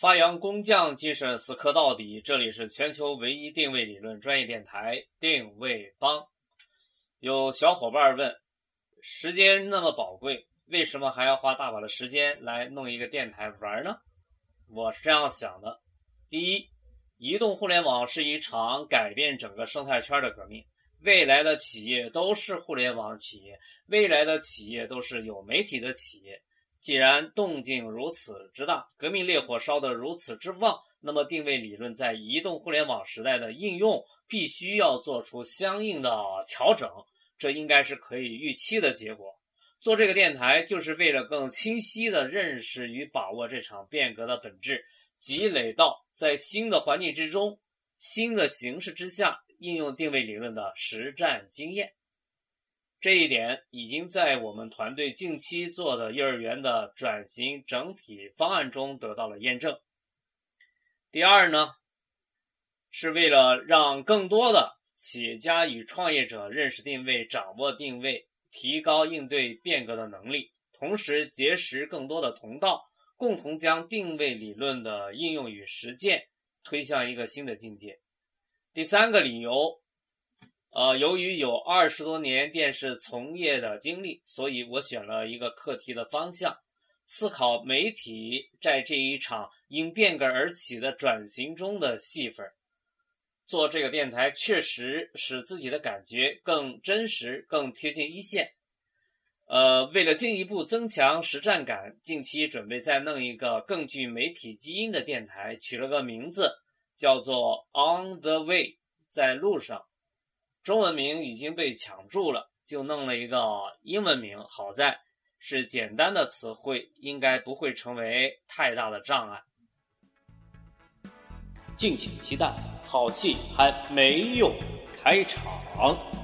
发扬工匠精神，死磕到底。这里是全球唯一定位理论专业电台定位帮。有小伙伴问。时间那么宝贵，为什么还要花大把的时间来弄一个电台玩呢？我是这样想的：第一，移动互联网是一场改变整个生态圈的革命，未来的企业都是互联网企业，未来的企业都是有媒体的企业。既然动静如此之大，革命烈火烧得如此之旺，那么定位理论在移动互联网时代的应用，必须要做出相应的调整。这应该是可以预期的结果。做这个电台，就是为了更清晰地认识与把握这场变革的本质，积累到在新的环境之中、新的形势之下应用定位理论的实战经验。这一点已经在我们团队近期做的幼儿园的转型整体方案中得到了验证。第二呢，是为了让更多的。企业家与创业者认识定位、掌握定位，提高应对变革的能力，同时结识更多的同道，共同将定位理论的应用与实践推向一个新的境界。第三个理由，呃，由于有二十多年电视从业的经历，所以我选了一个课题的方向，思考媒体在这一场因变革而起的转型中的戏份。做这个电台确实使自己的感觉更真实、更贴近一线。呃，为了进一步增强实战感，近期准备再弄一个更具媒体基因的电台，取了个名字叫做 “On the Way”，在路上。中文名已经被抢注了，就弄了一个英文名。好在是简单的词汇，应该不会成为太大的障碍。敬请期待。好戏还没有开场。